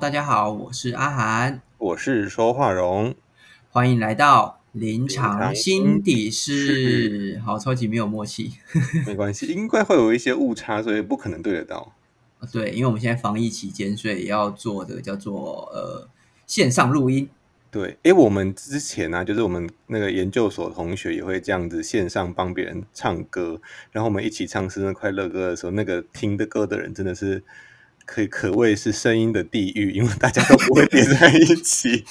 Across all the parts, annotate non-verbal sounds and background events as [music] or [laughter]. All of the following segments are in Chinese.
大家好，我是阿涵，我是说话荣，欢迎来到临场场心底心事。好，超级没有默契。没关系，应该会有一些误差，所以不可能对得到。对，因为我们现在防疫期间，所以要做的叫做呃线上录音。对，诶，我们之前呢、就是我们那个研究所同学也会这样子线上帮别人唱歌，然后我们一起唱生日快乐歌的时候，那个听的歌的人真的是可以可谓是声音的地狱，因为大家都不会叠在一起，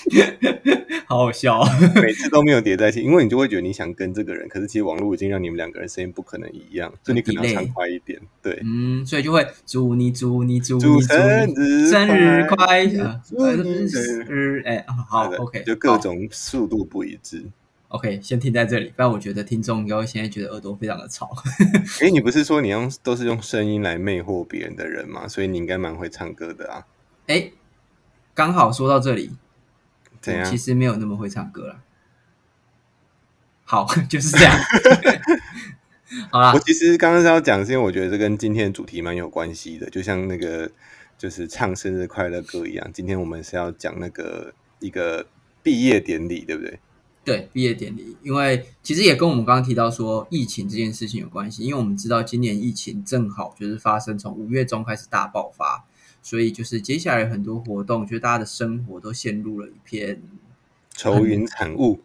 [laughs] 好好笑、哦。[laughs] 每次都没有叠在一起，因为你就会觉得你想跟这个人，可是其实网络已经让你们两个人声音不可能一样，所以你可能要唱快一点。对，嗯，所以就会祝你祝你祝祝你祝生你日生日快快乐，祝你生日哎，好对，OK，就各种速度不一致。OK，先停在这里，不然我觉得听众应该会现在觉得耳朵非常的吵。[laughs] 诶，你不是说你用都是用声音来魅惑别人的人吗？所以你应该蛮会唱歌的啊。哎，刚好说到这里，怎样其？实没有那么会唱歌了。好，[laughs] 就是这样。[laughs] 好啦我，其实刚刚是要讲，是因为我觉得这跟今天的主题蛮有关系的，就像那个就是唱生日快乐歌一样。今天我们是要讲那个一个毕业典礼，对不对？对毕业典礼，因为其实也跟我们刚刚提到说疫情这件事情有关系，因为我们知道今年疫情正好就是发生从五月中开始大爆发，所以就是接下来很多活动，觉得大家的生活都陷入了一片愁云惨雾，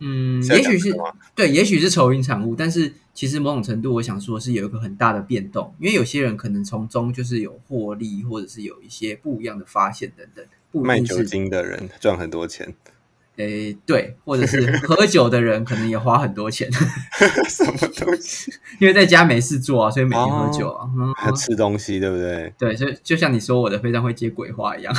嗯，也许是对，也许是愁云惨雾，但是其实某种程度，我想说是有一个很大的变动，因为有些人可能从中就是有获利，或者是有一些不一样的发现等等，卖酒精的人赚很多钱，诶对，或者是喝酒的人可能也花很多钱，[laughs] 什么东西？[laughs] 因为在家没事做啊，所以每天喝酒啊，吃东西，对不对？[laughs] 对，就就像你说我的非常会接鬼话一样，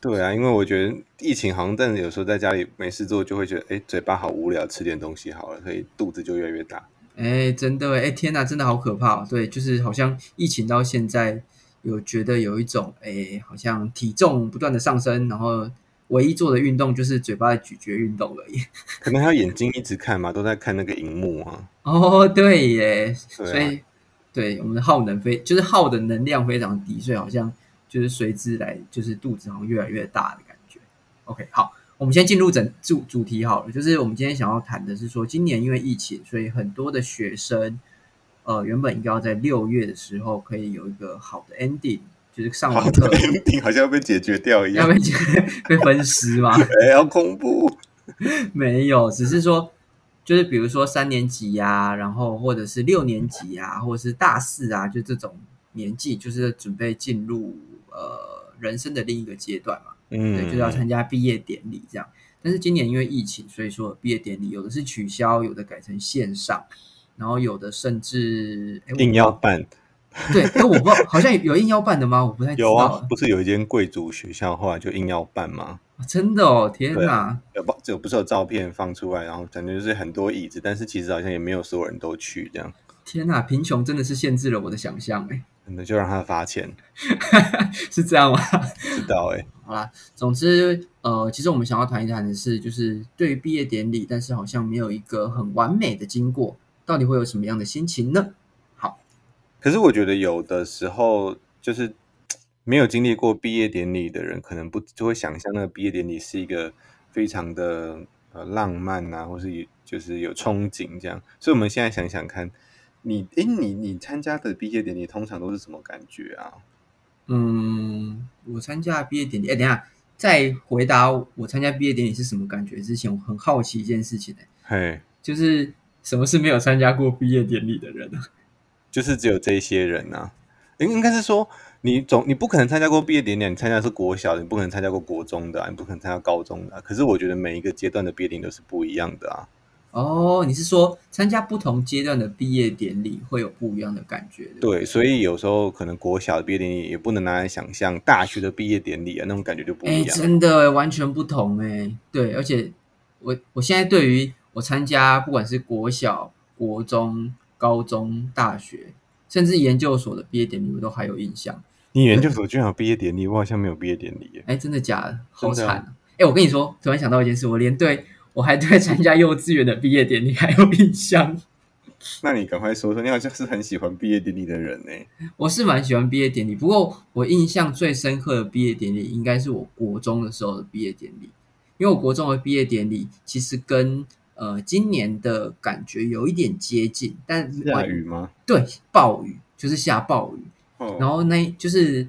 对啊，因为我觉得疫情好像，但是有时候在家里没事做，就会觉得哎，嘴巴好无聊，吃点东西好了，所以肚子就越来越大。哎，真的哎，天哪，真的好可怕、哦！对，就是好像疫情到现在，有觉得有一种哎，好像体重不断的上升，然后唯一做的运动就是嘴巴的咀嚼运动而已。[laughs] 可能还有眼睛一直看嘛，都在看那个荧幕啊。哦，对耶，对啊所以对我们的耗能非就是耗的能量非常低，所以好像就是随之来就是肚子好像越来越大的感觉。OK，好，我们先进入整主主题好了，就是我们今天想要谈的是说，今年因为疫情，所以很多的学生呃原本应该要在六月的时候可以有一个好的 ending，就是上好完课的 ending 好像要被解决掉一样，要被被分尸吗？[laughs] 哎，好恐怖。[laughs] 没有，只是说，就是比如说三年级呀、然后或者是六年级呀、或者是大四啊，就这种年纪，就是准备进入呃人生的另一个阶段嘛，嗯，对，就是要参加毕业典礼这样。但是今年因为疫情，所以说毕业典礼有的是取消，有的改成线上，然后有的甚至硬要办。[laughs] 对，哎，我不知道，好像有硬要办的吗？我不太知道有啊，不是有一间贵族学校后来就硬要办吗？真的哦，天对哪！有不有不是有照片放出来，然后感觉就是很多椅子，但是其实好像也没有所有人都去，这样天哪，贫穷真的是限制了我的想象，哎，[laughs] 真的就让他罚钱，是这样吗？知道哎、好啦，总之，呃，其实我们想要谈一谈的是，就是对于毕业典礼，但是好像没有一个很完美的经过，到底会有什么样的心情呢？好，可是我觉得有的时候就是 [tsk] 没有经历过毕业典礼的人，可能不就会想象那个毕业典礼是一个非常的呃浪漫啊，或是有就是有憧憬这样。所以我们现在想想看，你诶，你你参加的毕业典礼通常都是什么感觉啊？嗯，我参加毕业典礼，哎，等一下，在回答我参加毕业典礼是什么感觉之前，我很好奇一件事情、欸，嘿，就是什么是没有参加过毕业典礼的人呢？就是只有这些人啊。应应该是说，你总你不可能参加过毕业典礼，你参加的是国小的，你不可能参加过国中的、啊，你不可能参加高中的啊、可是我觉得每一个阶段的毕业典礼都是不一样的啊。哦，你是说参加不同阶段的毕业典礼会有不一样的感觉？对对对，所以有时候可能国小的毕业典礼也不能拿来想象大学的毕业典礼啊，那种感觉就不哎，一样。真的完全不同哎。对，而且我我现在对于我参加不管是国小、国中、高中、大学，甚至研究所的毕业典礼，我都还有印象。你研究所居然有毕业典礼，我好像没有毕业典礼耶。哎，真的假的？好惨啊！哎，我跟你说，突然想到一件事，我连对我还对参加幼稚园的毕业典礼还有印象。[laughs] 那你赶快说说，你好像是很喜欢毕业典礼的人呢。我是蛮喜欢毕业典礼，不过我印象最深刻的毕业典礼应该是我国中的时候的毕业典礼，因为我国中的毕业典礼其实跟呃今年的感觉有一点接近，但下雨吗？对，暴雨就是下暴雨，哦，然后那就是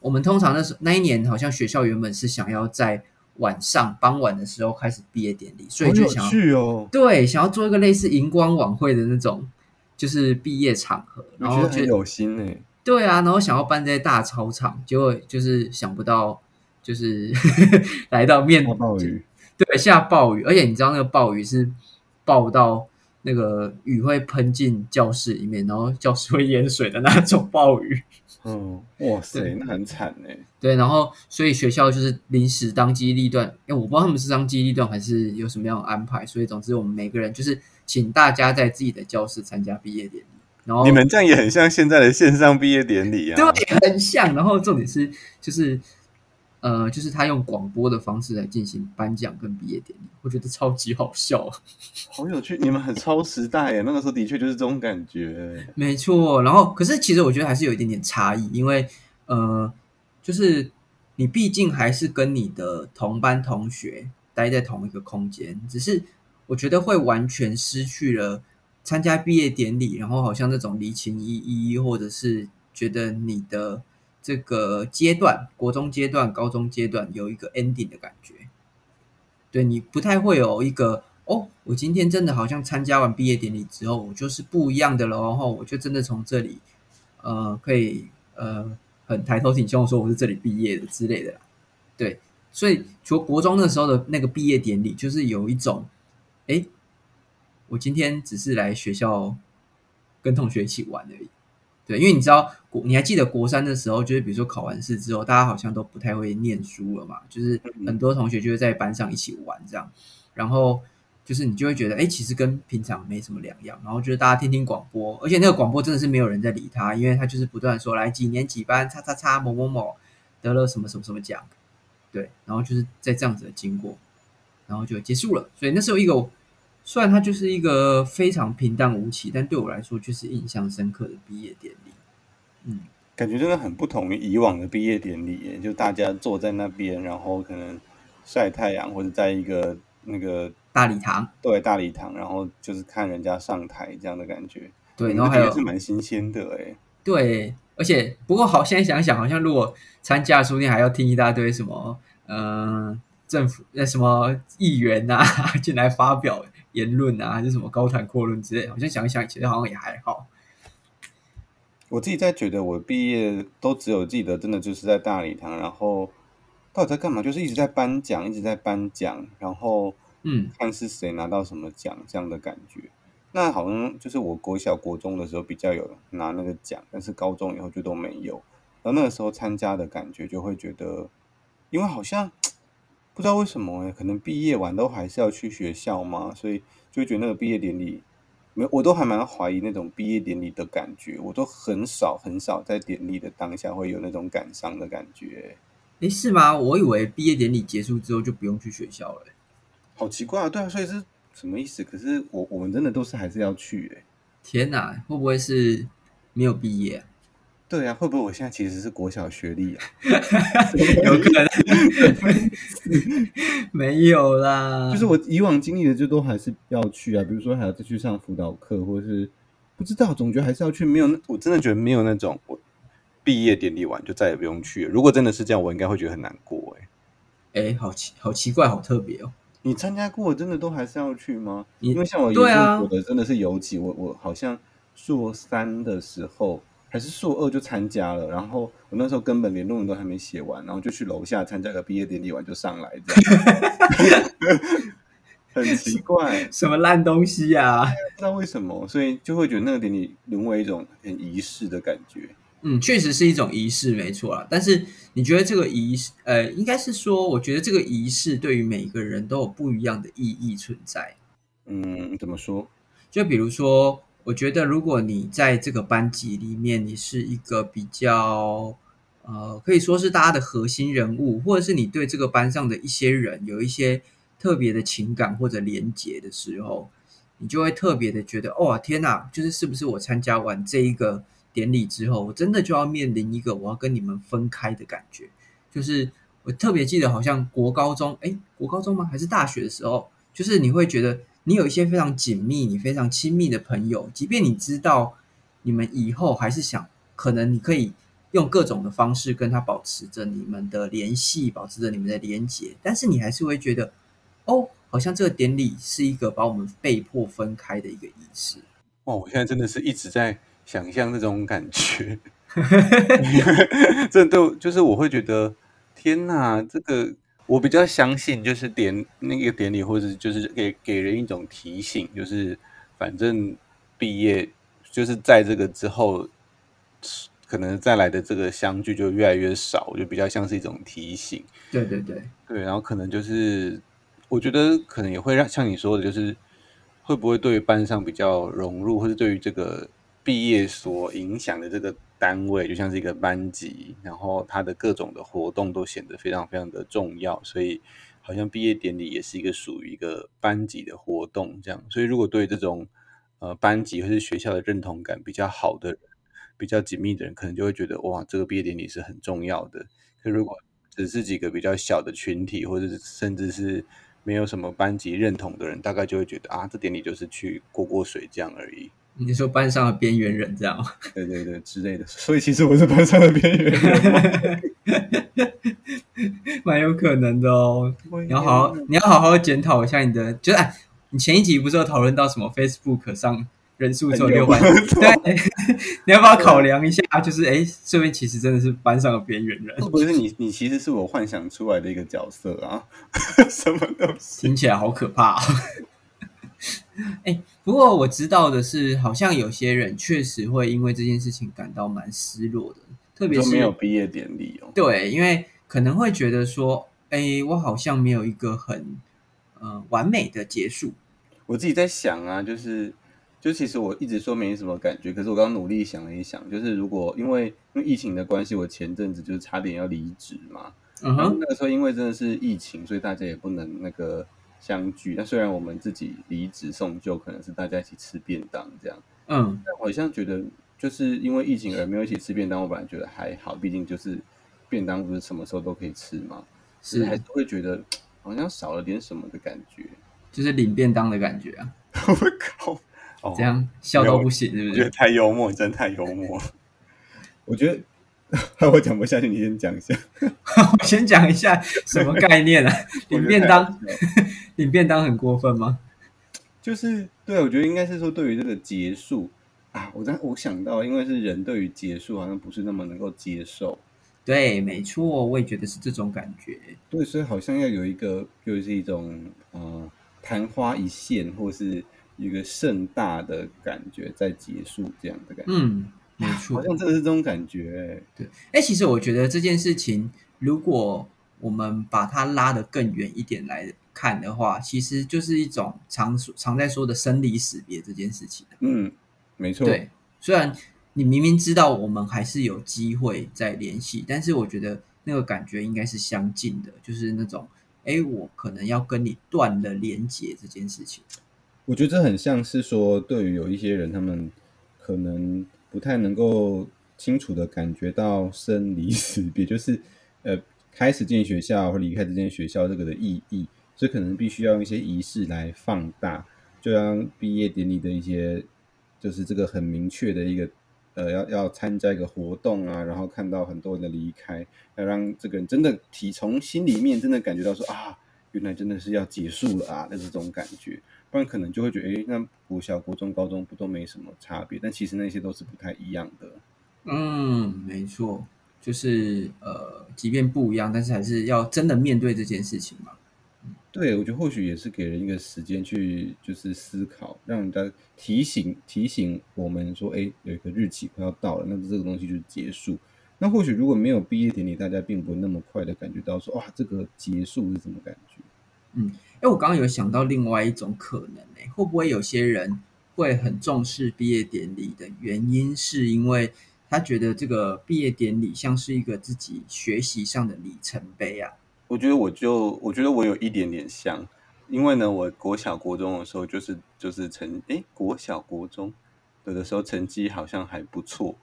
我们通常那时候那一年好像学校原本是想要在晚上傍晚的时候开始毕业典礼，所以就想要趣哦，对想要做一个类似荧光晚会的那种，就是毕业场合，我然后就觉得很有心呢。对啊，然后想要办在大操场，结果就是想不到，就是 [laughs] 来到面下暴雨，对下暴雨，而且你知道那个暴雨是暴到那个雨会喷进教室里面，然后教室会淹水的那种暴雨。嗯，哇塞，那很惨呢。对，然后所以学校就是临时当机立断，因为我不知道他们是当机立断还是有什么样的安排，所以总之我们每个人就是请大家在自己的教室参加毕业典礼，然后你们这样也很像现在的线上毕业典礼啊。对，很像。然后重点是，就是呃，就是他用广播的方式来进行颁奖跟毕业典礼，我觉得超级好笑。啊 [laughs] 好有趣，你们很超时代耶。那个时候的确就是这种感觉。没错，然后可是其实我觉得还是有一点点差异，因为呃，就是你毕竟还是跟你的同班同学待在同一个空间，只是我觉得会完全失去了参加毕业典礼，然后好像那种离情依依，或者是觉得你的这个阶段，国中阶段、高中阶段有一个 ending 的感觉。对你不太会有一个哦，我今天真的好像参加完毕业典礼之后，我就是不一样的了，然后我就真的从这里呃可以呃很抬头挺胸说我是这里毕业的之类的。对，所以除国中那时候的那个毕业典礼，就是有一种，哎，我今天只是来学校跟同学一起玩而已。对，因为你知道国，你还记得国三的时候，就是比如说考完试之后，大家好像都不太会念书了嘛，就是很多同学就会在班上一起玩这样，然后就是你就会觉得，哎，其实跟平常没什么两样，然后就是大家听听广播，而且那个广播真的是没有人在理他，因为他就是不断说来几年几班，叉叉叉某某某得了什么什么什么奖，对，然后就是在这样子的经过，然后就结束了，所以那时候一个。虽然它就是一个非常平淡无奇，但对我来说却是印象深刻的毕业典礼。嗯，感觉真的很不同于以往的毕业典礼，就大家坐在那边，然后可能晒太阳，或者在一个那个大礼堂，对大礼堂，然后就是看人家上台这样的感觉。对，嗯然后还有是蛮新鲜的哎。对，而且不过好，现在想想，好像如果参加，说不定还要听一大堆什么，嗯、政府那什么议员啊 [laughs] 进来发表言论啊，还是什么高谈阔论之类，好像想一想，其实好像也还好。我自己在觉得，我毕业都只有记得，真的就是在大礼堂，然后到底在干嘛？就是一直在颁奖，一直在颁奖，然后嗯，看是谁拿到什么奖这样的感觉。那好像就是我国小、国中的时候比较有拿那个奖，但是高中以后就都没有。然后那个时候参加的感觉就会觉得，因为好像不知道为什么欸可能毕业完都还是要去学校嘛，所以就会觉得那个毕业典礼，没我都还蛮怀疑那种毕业典礼的感觉，我都很少很少在典礼的当下会有那种感伤的感觉。诶，是吗？我以为毕业典礼结束之后就不用去学校了。好奇怪啊，对啊，所以是什么意思？可是我我们真的都是还是要去诶、天哪，会不会是没有毕业、啊？对啊，会不会我现在其实是国小学历啊？[laughs] 有可能，[laughs] 没有啦。就是我以往经历的，就都还是要去啊，比如说还要再去上辅导课，或者是不知道，总觉得还是要去。没有那，我真的觉得没有那种我毕业典礼完就再也不用去了。如果真的是这样，我应该会觉得很难过哎、哎，好奇好奇怪，好特别哦。你参加过，真的都还是要去吗？因为像我研对啊究所的真的是尤其，我我好像硕三的时候还是硕二就参加了，然后我那时候根本连论文都还没写完，然后就去楼下参加个毕业典礼完就上来，这样很奇怪，[laughs] 什么烂东西呀、啊？不知道为什么，所以就会觉得那个典礼沦为一种很仪式的感觉。嗯，确实是一种仪式，没错啦。但是你觉得这个仪式，呃，应该是说，我觉得这个仪式对于每个人都有不一样的意义存在。嗯，怎么说？就比如说，我觉得如果你在这个班级里面，你是一个比较呃，可以说是大家的核心人物，或者是你对这个班上的一些人有一些特别的情感或者连结的时候，你就会特别的觉得，哦天哪，就是是不是我参加完这一个典礼之后，我真的就要面临一个我要跟你们分开的感觉。就是我特别记得，好像国高中，哎，国高中吗？还是大学的时候，就是你会觉得你有一些非常紧密、你非常亲密的朋友，即便你知道你们以后还是想，可能你可以。用各种的方式跟他保持着你们的联系，保持着你们的连结，但是你还是会觉得，哦，好像这个典礼是一个把我们被迫分开的一个仪式。哇，我现在真的是一直在想象那种感觉 [laughs] [laughs] 这都就是我会觉得，天哪，这个我比较相信，就是典那个典礼，或者就是给给人一种提醒，就是反正毕业就是在这个之后。可能再来的这个相聚就越来越少，就比较像是一种提醒。对对对对，然后可能就是，我觉得可能也会让像你说的，就是会不会对于班上比较融入，或者对于这个毕业所影响的这个单位，就像是一个班级，然后它的各种的活动都显得非常非常的重要，所以好像毕业典礼也是一个属于一个班级的活动这样。所以如果对这种呃班级或是学校的认同感比较好的人。比较紧密的人，可能就会觉得哇，这个毕业典礼是很重要的。可如果只是几个比较小的群体，或者甚至是没有什么班级认同的人，大概就会觉得啊，这典礼就是去过过水这样而已。你说班上的边缘人这样？[laughs] 对对对，之类的。所以其实我是班上的边缘人，[laughs] 蛮有可能的哦。你要好好，你要好好检讨一下你的，就是哎，你前一集不是有讨论到什么 Facebook 上？人数只有六万，对，[laughs] 你要不要考量一下？就是哎，这边其实真的是班上的边缘人。不是你，你其实是我幻想出来的一个角色啊，什么东西？听起来好可怕。[laughs] 哎，不过我知道的是，好像有些人确实会因为这件事情感到蛮失落的，特别是没有毕业典礼哦。对，因为可能会觉得说，哎，我好像没有一个很呃完美的结束。我自己在想啊，就是。就其实我一直说没什么感觉，可是我刚刚努力想了一想，就是如果因为因为疫情的关系，我前阵子就是差点要离职嘛。嗯哼。那个时候因为真的是疫情，所以大家也不能那个相聚。那虽然我们自己离职送旧，可能是大家一起吃便当这样。嗯。但好像觉得就是因为疫情而没有一起吃便当，我本来觉得还好，毕竟就是便当不是什么时候都可以吃嘛。是。还是会觉得好像少了点什么的感觉，就是领便当的感觉啊。[laughs] 我靠！这样笑到不行，是不是？觉得太幽默，真太幽默。我觉得 [laughs] 我讲不下去，你先讲一下。[laughs] 我先讲一下什么概念啊？领便当，领便当很过分吗？就是对，我觉得应该是说，对于这个结束啊，我在我想到，因为是人对于结束好像不是那么能够接受。对，没错，我也觉得是这种感觉。对，所以好像要有一个，就是一种呃昙花一现，或是。一个盛大的感觉在结束，这样的感觉，嗯，没错，好像真的是这种感觉。对，哎，其实我觉得这件事情，如果我们把它拉得更远一点来看的话，其实就是一种常常在说的生离死别这件事情。嗯，没错。对，虽然你明明知道我们还是有机会再联系，但是我觉得那个感觉应该是相近的，就是那种，哎，我可能要跟你断了连接这件事情。我觉得这很像是说，对于有一些人，他们可能不太能够清楚的感觉到生离死别，就是呃，开始进学校或离开这间学校这个的意义，所以可能必须要用一些仪式来放大，就像毕业典礼的一些，就是这个很明确的一个，呃，要要参加一个活动啊，然后看到很多人的离开，要让这个人真的体从心里面真的感觉到说啊，原来真的是要结束了啊那这种感觉。不然可能就会觉得，哎，那国小、国中、高中不都没什么差别？但其实那些都是不太一样的。嗯，没错，就是呃，即便不一样，但是还是要真的面对这件事情嘛。对，我觉得或许也是给人一个时间去，就是思考，让人家提醒提醒我们说，哎，有一个日期快要到了，那这个东西就结束。那或许如果没有毕业典礼，大家并不会那么快的感觉到说，哇，这个结束是什么感觉？嗯。哎，我刚刚有想到另外一种可能，哎，会不会有些人会很重视毕业典礼的原因，是因为他觉得这个毕业典礼像是一个自己学习上的里程碑啊？我觉得我就我觉得我有一点点像，因为呢，我国小国中的时候就是就是成诶国小国中有的时候成绩好像还不错，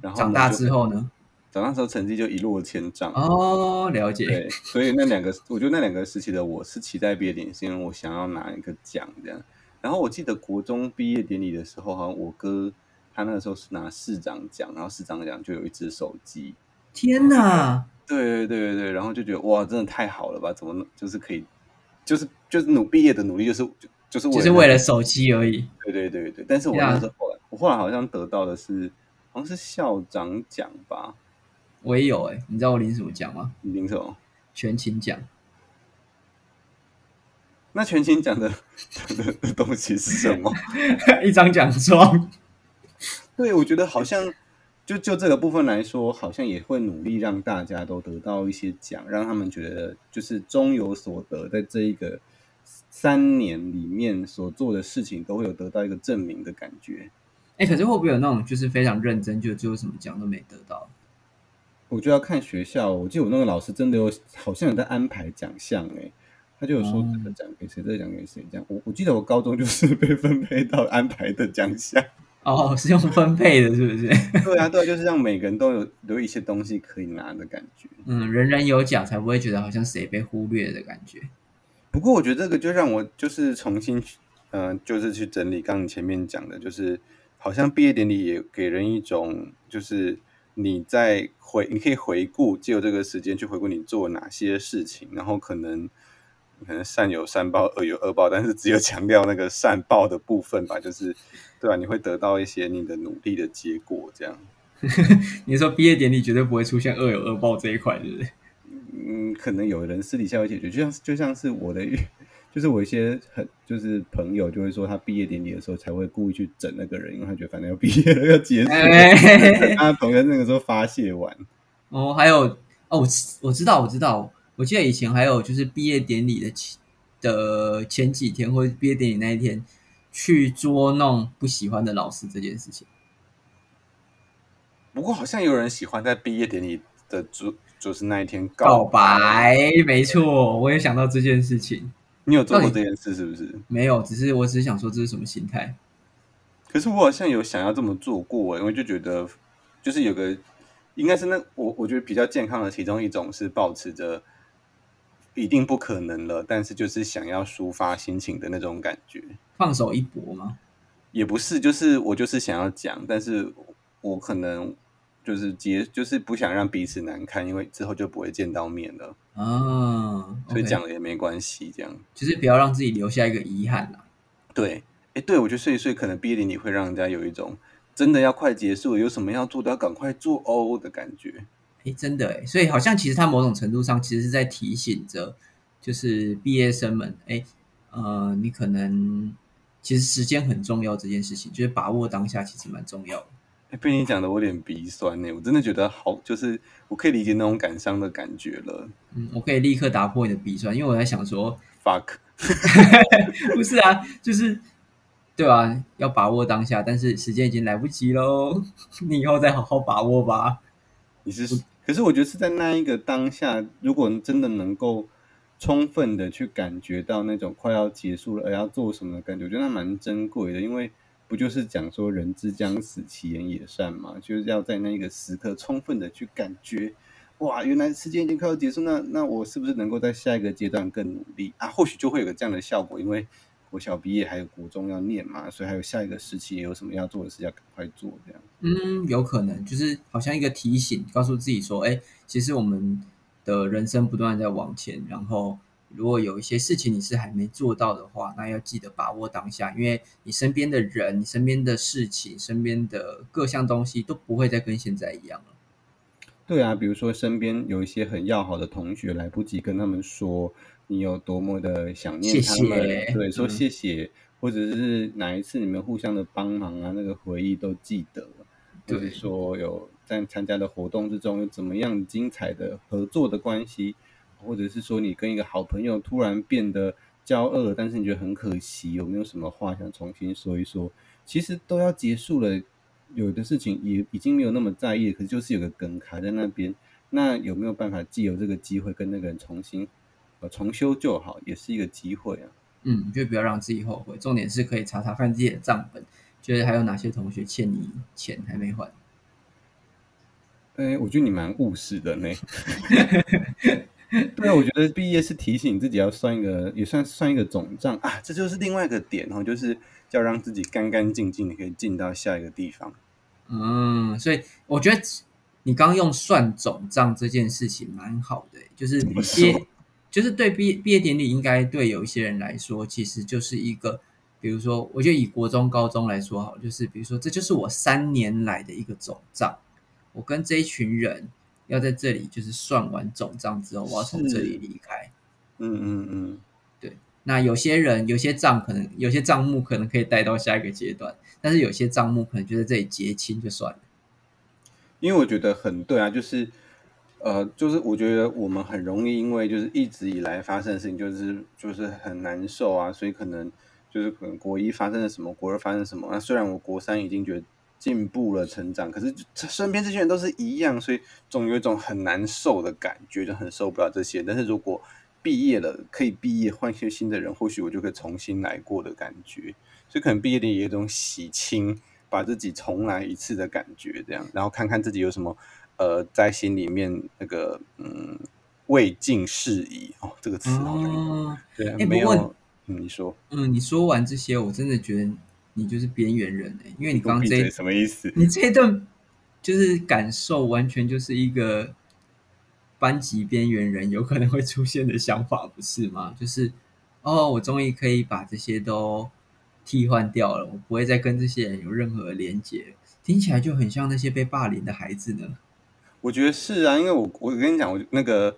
然后长大之后呢？长大之后成绩就一落千丈。哦，了解。对，所以那两个，我觉得那两个时期的我是期待毕业典礼，是因为我想要拿一个奖这样。然后我记得国中毕业典礼的时候，好像我哥他那个时候是拿市长奖，然后市长奖就有一只手机。天哪！对对对对对，然后就觉得哇，真的太好了吧？怎么就是可以，就是就是努毕业的努力，就是就就是就是为了手机而已。对对对对，但是我那时候后来，我后来好像得到的是好像是校长奖吧。我也有哎，你知道我领什么奖吗？领什么？全勤奖。那全勤奖的 [laughs] 的东西是什么？[laughs] 一张奖状。对，我觉得好像就就这个部分来说，好像也会努力让大家都得到一些奖，让他们觉得就是终有所得，在这一个三年里面所做的事情都会有得到一个证明的感觉。哎，可是会不会有那种就是非常认真，就最后什么奖都没得到？我就要看学校，我记得我那个老师真的有，好像有在安排奖项哎，他就有说这个奖给谁，这个奖给谁这样。我我记得我高中就是被分配到安排的奖项。哦，[laughs] 是用分配的，是不是？[laughs] 对啊，对，就是让每个人都有有一些东西可以拿的感觉。嗯，人人有奖，才不会觉得好像谁被忽略的感觉。不过我觉得这个就让我就是重新，嗯，就是去整理刚你前面讲的，就是好像毕业典礼也给人一种就是。你在回，你可以回顾，借由这个时间去回顾你做哪些事情，然后可能可能善有善报，恶有恶报，但是只有强调那个善报的部分吧，就是对吧？你会得到一些你的努力的结果，这样。[laughs] 你说毕业典礼绝对不会出现恶有恶报这一块，对不对？嗯，可能有人私底下会解决，就像就像是我的。就是我一些很就是朋友就会说，他毕业典礼的时候才会故意去整那个人，因为他觉得反正要毕业了 [laughs] 要结束，他同学那个时候发泄完。哦，还有哦，我我知道我知道，我记得以前还有就是毕业典礼的前的前几天或者毕业典礼那一天去捉弄不喜欢的老师这件事情。不过好像有人喜欢在毕业典礼的主就是那一天告白，没错，我也想到这件事情。你有做过这件事是不是？没有，只是我只是想说这是什么心态。可是我好像有想要这么做过，因为就觉得就是有个应该是那我我觉得比较健康的其中一种是保持着一定不可能了，但是就是想要抒发心情的那种感觉，放手一搏吗？也不是，就是我就是想要讲，但是我可能。就是结，就是不想让彼此难堪，因为之后就不会见到面了啊，所以讲了也没关系，这样就是不要让自己留下一个遗憾啦。对，哎，对我觉得所以所以可能毕业典礼会让人家有一种真的要快结束，有什么要做都要赶快做哦的感觉。哎，真的哎，所以好像其实他某种程度上其实是在提醒着，就是毕业生们，哎，呃，你可能其实时间很重要这件事情，就是把握当下其实蛮重要的。被你讲的我有点鼻酸呢，我真的觉得好，就是我可以理解那种感伤的感觉了。嗯，我可以立刻打破你的鼻酸，因为我在想说，fuck，[laughs] 不是啊，就是对啊，要把握当下，但是时间已经来不及喽，你以后再好好把握吧。你是，可是我觉得是在那一个当下，如果真的能够充分的去感觉到那种快要结束了而要做什么的感觉，我觉得那蛮珍贵的，因为。不就是讲说人之将死，其言也善嘛？就是要在那个时刻充分的去感觉，哇，原来时间已经快要结束，那那我是不是能够在下一个阶段更努力啊？或许就会有个这样的效果，因为国小毕业还有国中要念嘛，所以还有下一个时期有什么要做的事要赶快做，这样。嗯，有可能就是好像一个提醒，告诉自己说，哎，其实我们的人生不断在往前，然后。如果有一些事情你是还没做到的话，那要记得把握当下，因为你身边的人、你身边的事情、身边的各项东西都不会再跟现在一样了。对啊，比如说身边有一些很要好的同学，来不及跟他们说你有多么的想念他们，对，说谢谢，或者是哪一次你们互相的帮忙啊，那个回忆都记得，就是说有在参加的活动之中有怎么样精彩的合作的关系。或者是说你跟一个好朋友突然变得交恶，但是你觉得很可惜，有没有什么话想重新说一说？其实都要结束了，有的事情也已经没有那么在意，可是就是有个梗卡在那边。那有没有办法既有这个机会跟那个人重新呃重修旧好，也是一个机会啊。嗯，就不要让自己后悔。重点是可以查查看自己的账本，觉得还有哪些同学欠你钱还没还。哎，我觉得你蛮务实的呢。[laughs] 对啊，我觉得毕业是提醒自己要算一个，也算算一个总账啊。这就是另外一个点哦，就是要让自己干干净净的可以进到下一个地方。嗯，所以我觉得你刚用算总账这件事情蛮好的，就是怎么毕业说，就是对毕业毕业典礼，应该对有一些人来说，其实就是一个，比如说，我觉得以国中、高中来说好，就是比如说，这就是我三年来的一个总账，我跟这一群人要在这里就是算完总账之后，我要从这里离开。嗯嗯嗯，对那有些人有些账可能有些账目可能可以带到下一个阶段，但是有些账目可能就在这里结清就算了。因为我觉得很对啊，就是呃，就是我觉得我们很容易因为就是一直以来发生的事情，就是就是很难受啊，所以可能就是可能国一发生了什么，国二发生什么，那虽然我国三已经觉得进步了、成长，可是身边这些人都是一样，所以总有一种很难受的感觉，就很受不了这些。但是如果毕业了，可以毕业换些新的人，或许我就可以重新来过的感觉。所以可能毕业典礼有一种洗清，把自己重来一次的感觉，这样，然后看看自己有什么呃，在心里面那个嗯未尽事宜哦，这个词好像、哦，对啊，哎没有，嗯，你说，嗯，你说完这些，我真的觉得你就是边缘人哎、因为你刚这什么意思？你这一段就是感受，完全就是一个班级边缘人有可能会出现的想法，不是吗？就是哦，我终于可以把这些都替换掉了，我不会再跟这些人有任何的连接，听起来就很像那些被霸凌的孩子呢。我觉得是啊，因为我我跟你讲，我那个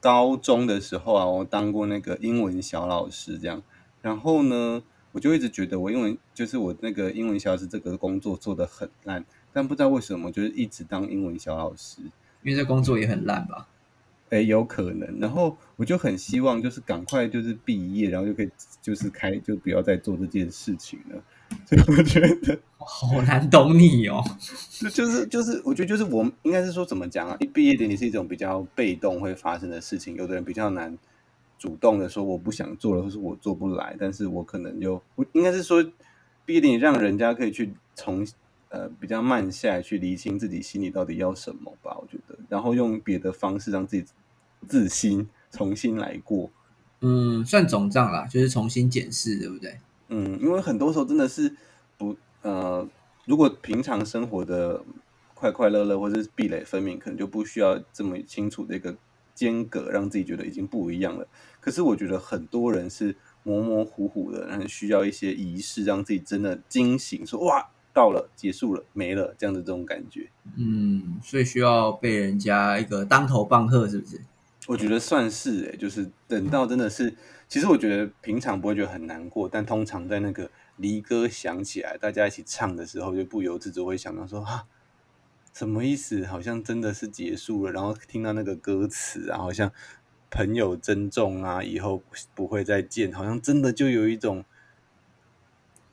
高中的时候啊，我当过那个英文小老师，这样，然后呢，我就一直觉得我英文就是我那个英文小老师这个工作做得很烂，但不知道为什么就是一直当英文小老师，因为这工作也很烂吧？哎，有可能。然后我就很希望就是赶快就是毕业，然后就可以就是开就不要再做这件事情了。[laughs] 所以我觉得好难懂你哦。[laughs] 就就是就是，我觉得就是我应该是说怎么讲啊？一毕业典礼是一种比较被动会发生的事情，有的人比较难主动的说我不想做了，或是我做不来，但是我可能就我应该是说毕业典礼让人家可以去从呃比较慢下来去理清自己心里到底要什么吧，我觉得，然后用别的方式让自己自新重新来过。嗯，算总账啦，就是重新检视，对不对？嗯，因为很多时候真的是不呃，如果平常生活的快快乐乐或者是壁垒分明，可能就不需要这么清楚的一个间隔，让自己觉得已经不一样了。可是我觉得很多人是模模糊糊的，然后需要一些仪式，让自己真的惊醒，说哇，到了，结束了，没了，这样的这种感觉。嗯，所以需要被人家一个当头棒喝，是不是？我觉得算是诶、就是等到真的是，其实我觉得平常不会觉得很难过，但通常在那个离歌响起来，大家一起唱的时候，就不由自主会想到说啊，什么意思？好像真的是结束了，然后听到那个歌词啊，好像朋友珍重啊，以后不会再见，好像真的就有一种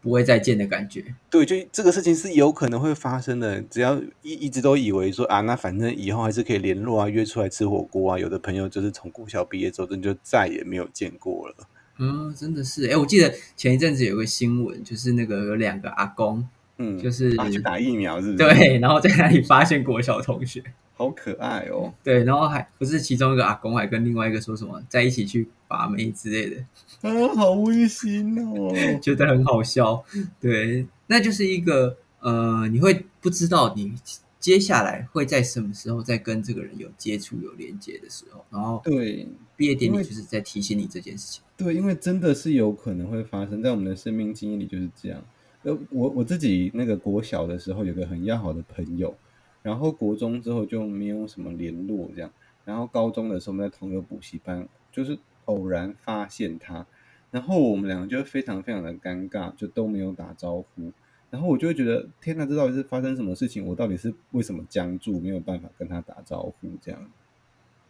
不会再见的感觉。对，就这个事情是有可能会发生的。只要一一直都以为说啊，那反正以后还是可以联络啊，约出来吃火锅啊。有的朋友就是从国小毕业之后，真就再也没有见过了。嗯，真的是。哎，我记得前一阵子有个新闻，就是那个有两个阿公，嗯，就是啊，去打疫苗是不是？，对，然后在那里发现国小同学，好可爱哦。对，然后还不是其中一个阿公还跟另外一个说什么在一起去把妹之类的，啊，好温馨哦。[laughs] 觉得很好笑。对，那就是一个呃，你会不知道你接下来会在什么时候再跟这个人有接触、有连接的时候，然后对毕业典礼就是在提醒你这件事情。对，因为真的是有可能会发生在我们的生命经验里就是这样。呃，我我自己那个国小的时候有个很要好的朋友，然后国中之后就没有什么联络这样，然后高中的时候我们在同一个补习班，就是偶然发现他，然后我们两个就非常非常的尴尬，就都没有打招呼。然后我就会觉得，天哪，这到底是发生什么事情？我到底是为什么僵住，没有办法跟他打招呼？这样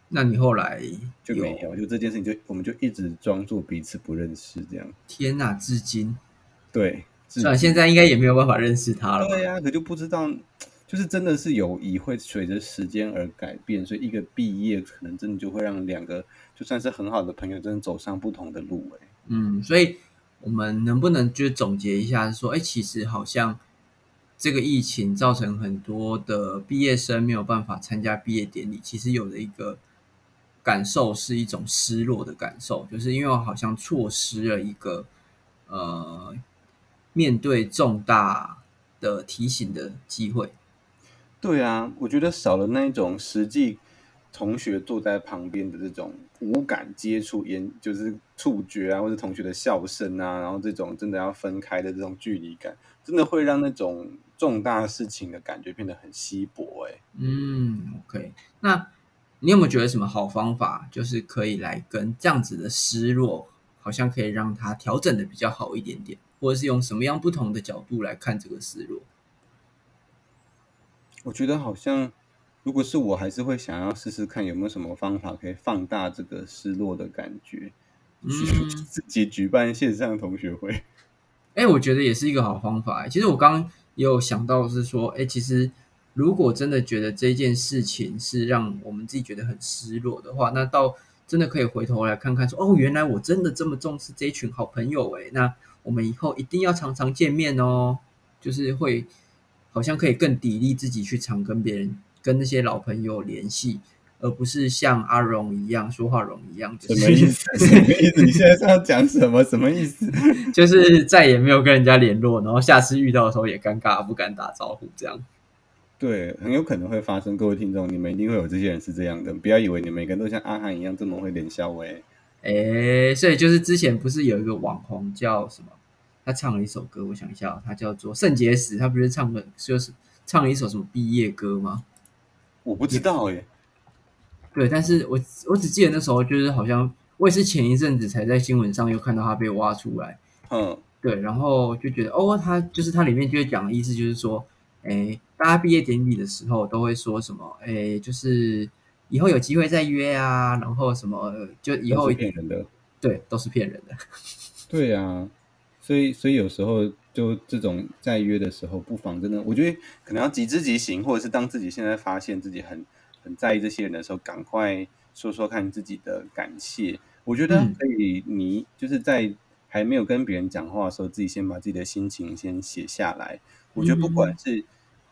那你后来就没有，就这件事情就我们就一直装作彼此不认识，这样天哪，至今对。算了，现在应该也没有办法认识他了吧。对呀、可就不知道，就是真的是友谊会随着时间而改变，所以一个毕业可能真的就会让两个就算是很好的朋友，真的走上不同的路、欸。嗯，所以我们能不能就总结一下说，哎，其实好像这个疫情造成很多的毕业生没有办法参加毕业典礼，其实有的一个感受是一种失落的感受，就是因为我好像错失了一个呃面对重大的提醒的机会。对啊，我觉得少了那一种实际同学坐在旁边的这种无感接触，也就是触觉啊，或者同学的笑声啊，然后这种真的要分开的这种距离感，真的会让那种重大事情的感觉变得很稀薄、欸。哎，嗯，OK，那你有没有觉得什么好方法，就是可以来跟这样子的失落，好像可以让它调整的比较好一点点，或者是用什么样不同的角度来看这个失落？我觉得好像如果是我，还是会想要试试看有没有什么方法可以放大这个失落的感觉，去 [laughs] 自己举办线上同学会。[laughs] 哎，我觉得也是一个好方法。其实我刚刚也有想到是说，哎，其实如果真的觉得这件事情是让我们自己觉得很失落的话，那到真的可以回头来看看，说哦，原来我真的这么重视这一群好朋友。哎，那我们以后一定要常常见面哦，就是会好像可以更砥砺自己去常跟别人、跟那些老朋友联系，而不是像阿荣一样说话容易一样，就是什么意思？[laughs] 什么意思？你现在是要讲什么？什么意思？就是再也没有跟人家联络，然后下次遇到的时候也尴尬，不敢打招呼，这样。对，很有可能会发生。各位听众，你们一定会有这些人是这样的，不要以为你们每个人都像阿汉一样这么会脸笑喂。哎，所以就是之前不是有一个网红叫什么？他唱了一首歌，我想一下哦，他叫做肾结石，他不是唱了就是唱了一首什么毕业歌吗？我不知道哎、对，但是我我只记得那时候就是好像我也是前一阵子才在新闻上又看到他被挖出来，嗯，对，然后就觉得哦，他就是他里面就会讲的意思就是说，哎，大家毕业典礼的时候都会说什么，哎，就是以后有机会再约啊，然后什么就以后骗人的。对都是骗人的，[laughs] 对啊，所以所以有时候就这种在约的时候，不妨真的，我觉得可能要即知即行，或者是当自己现在发现自己很很在意这些人的时候，赶快说说看自己的感谢。我觉得嗯可以，你就是在还没有跟别人讲话的时候，自己先把自己的心情先写下来。我觉得不管是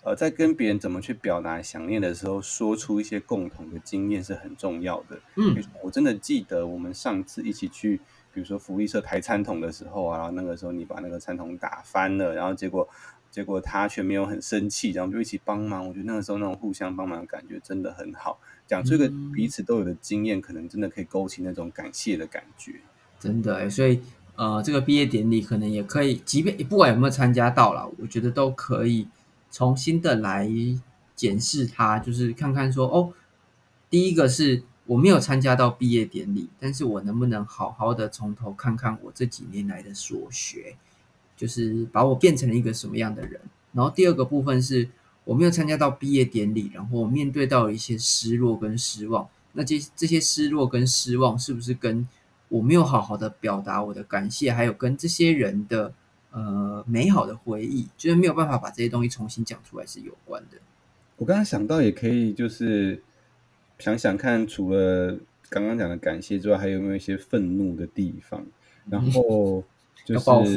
呃在跟别人怎么去表达想念的时候，说出一些共同的经验是很重要的。嗯我真的记得我们上次一起去，比如说福利社抬餐桶的时候啊，然后那个时候你把那个餐桶打翻了，然后结果结果他却没有很生气，然后就一起帮忙。我觉得那个时候那种互相帮忙的感觉真的很好。讲出一个嗯彼此都有的经验，可能真的可以勾起那种感谢的感觉。真的哎，所以呃，这个毕业典礼可能也可以，即便不管有没有参加到了，我觉得都可以重新的来检视它，就是看看说哦，第一个是我没有参加到毕业典礼，但是我能不能好好的从头看看我这几年来的所学，就是把我变成了一个什么样的人。然后第二个部分是我没有参加到毕业典礼，然后我面对到了一些失落跟失望。那这这些失落跟失望，是不是跟我没有好好的表达我的感谢，还有跟这些人的呃美好的回忆，就是没有办法把这些东西重新讲出来是有关的。我刚刚想到也可以，就是想想看，除了刚刚讲的感谢之外，还有没有一些愤怒的地方？然后 [laughs] 就要报复？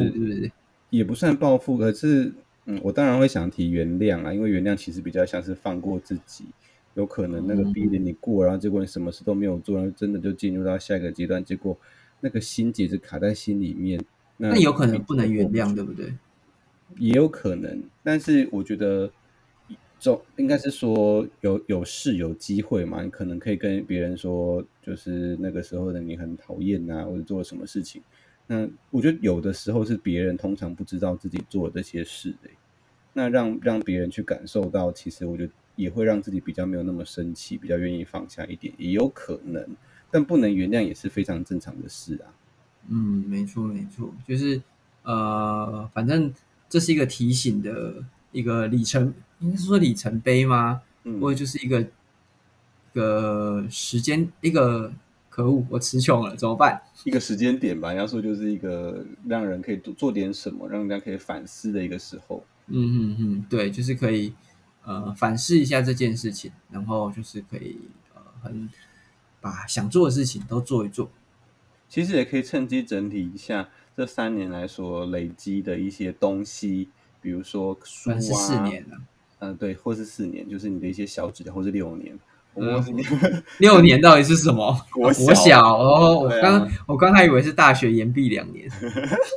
也不算报复，可是嗯，我当然会想提原谅啊，因为原谅其实比较像是放过自己。有可能那个逼着你过，然后结果你什么事都没有做，然后真的就进入到下一个阶段，结果那个心结是卡在心里面，那那有可能不能原谅，对不对？也有可能，但是我觉得总应该是说有有事有机会嘛，你可能可以跟别人说，就是那个时候的你很讨厌啊，或者做了什么事情。那我觉得有的时候是别人通常不知道自己做了这些事的，那让让别人去感受到，其实我觉得也会让自己比较没有那么生气，比较愿意放下一点，也有可能，但不能原谅也是非常正常的事啊。嗯，没错没错，就是呃，反正这是一个提醒的一个里程，应该是说里程碑吗？嗯，或者就是一个一个时间，一个可恶，我词穷了，怎么办？一个时间点吧，要说就是一个让人可以做做点什么，让人家可以反思的一个时候。嗯嗯嗯，对，就是可以呃反思一下这件事情，然后就是可以呃很把想做的事情都做一做。其实也可以趁机整理一下这三年来所累积的一些东西，比如说书啊，是四年了，嗯、对，或是四年，就是你的一些小指条，或是六年。[laughs] 六年到底是什么？国小国小哦，我刚我刚还以为是大学延毕两年。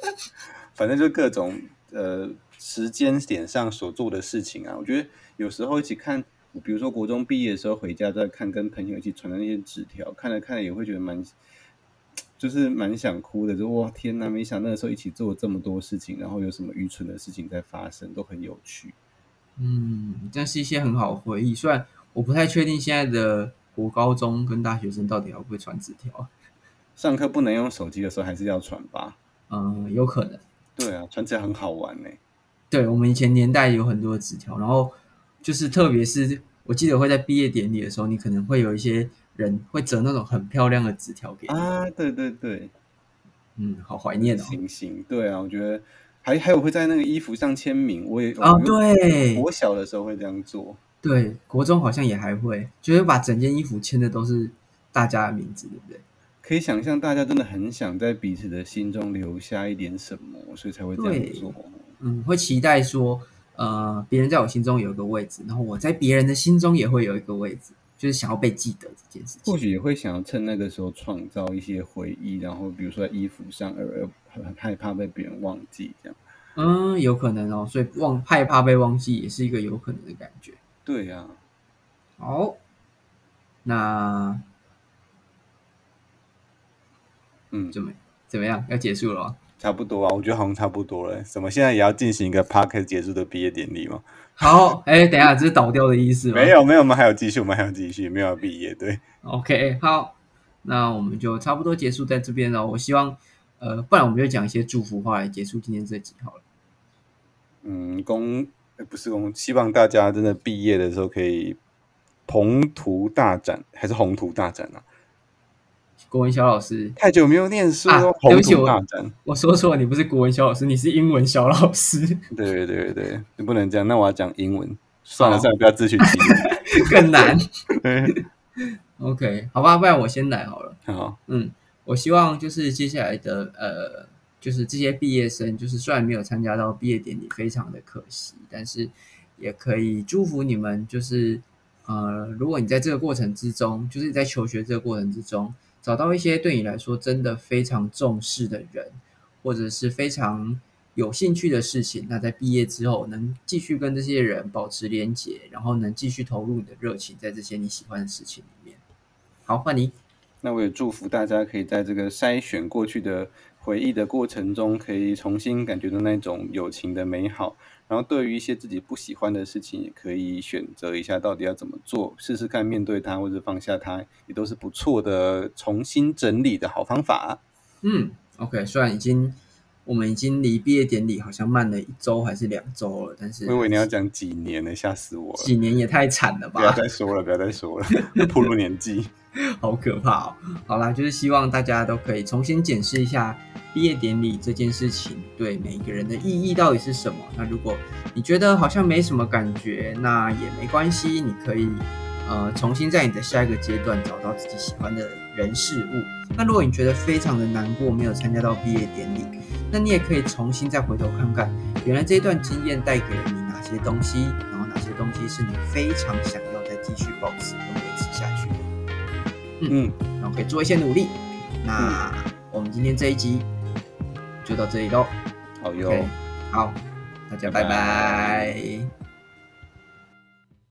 [laughs] 反正就各种呃时间点上所做的事情啊，我觉得有时候一起看，比如说国中毕业的时候回家再看，跟朋友一起传的那些纸条，看了看了也会觉得蛮，就是蛮想哭的，就哇天哪，没想到那个时候一起做了这么多事情，然后有什么愚蠢的事情在发生，都很有趣。嗯，这是一些很好的回忆。虽然我不太确定现在的国高中跟大学生到底还会不会传纸条，上课不能用手机的时候，还是要传吧？嗯，有可能。对啊，传起来很好玩呢、对我们以前年代有很多的纸条，然后就是特别是我记得会在毕业典礼的时候，你可能会有一些人会折那种很漂亮的纸条给你，啊，对对对，嗯，好怀念哦。星星，对啊，我觉得还还有会在那个衣服上签名，我也啊，我对我小的时候会这样做。对，国中好像也还会，就是把整件衣服签的都是大家的名字，对不对？可以想象，大家真的很想在彼此的心中留下一点什么，所以才会这样做。嗯，会期待说，呃，别人在我心中有一个位置，然后我在别人的心中也会有一个位置，就是想要被记得这件事情。或许也会想要趁那个时候创造一些回忆，然后比如说在衣服上，而而很害怕被别人忘记这样。嗯，有可能哦，所以忘害怕被忘记也是一个有可能的感觉。对啊，好，那嗯，怎么怎么样？要结束了吗？差不多啊，我觉得好像差不多了。怎么现在也要进行一个 p a r k 结束的毕业典礼吗？好，哎，等一下，这是倒掉的意思吗？没。有，没有，我们还有继续，我们还有继续，没有要毕业。对，OK，好，那我们就差不多结束在这边了。我希望，呃，不然我们就讲一些祝福话来结束今天这集好了。嗯，恭呃不是恭，希望大家真的毕业的时候可以宏图大展，还是宏图大展啊？国文小老师，太久没有念书啊了，宏图对不起我。我说错了，你不是国文小老师，你是英文小老师，对对对对，你不能这样。那我要讲英文，算了算了，不要自取其辱。[laughs] 更难。OK，好吧，不然我先来好了。好，嗯，我希望就是接下来的呃，就是这些毕业生，就是虽然没有参加到毕业典礼，非常的可惜，但是也可以祝福你们，就是呃，如果你在这个过程之中，就是在求学这个过程之中，找到一些对你来说真的非常重视的人，或者是非常有兴趣的事情，那在毕业之后能继续跟这些人保持连结，然后能继续投入你的热情在这些你喜欢的事情里面。好，换你。那我也祝福大家可以在这个筛选过去的回忆的过程中，可以重新感觉到那种友情的美好。然后对于一些自己不喜欢的事情，也可以选择一下到底要怎么做，试试看面对它或者放下它，也都是不错的重新整理的好方法。嗯，OK，虽然已经我们已经离毕业典礼好像慢了一周还是两周了，但是我以为你要讲几年呢，吓死我了！几年也太惨了吧不要，再说了，不要再说了，[laughs] 暴露年纪。好可怕哦。好啦，就是希望大家都可以重新检视一下毕业典礼这件事情对每一个人的意义到底是什么。那如果你觉得好像没什么感觉，那也没关系，你可以呃重新在你的下一个阶段找到自己喜欢的人事物。那如果你觉得非常的难过，没有参加到毕业典礼，那你也可以重新再回头看看，原来这一段经验带给了你哪些东西，然后哪些东西是你非常想要再继续保持跟维持下去的。嗯，然后可以做一些努力。那我们今天这一集就到这里喽。好哟。好，大家拜拜拜拜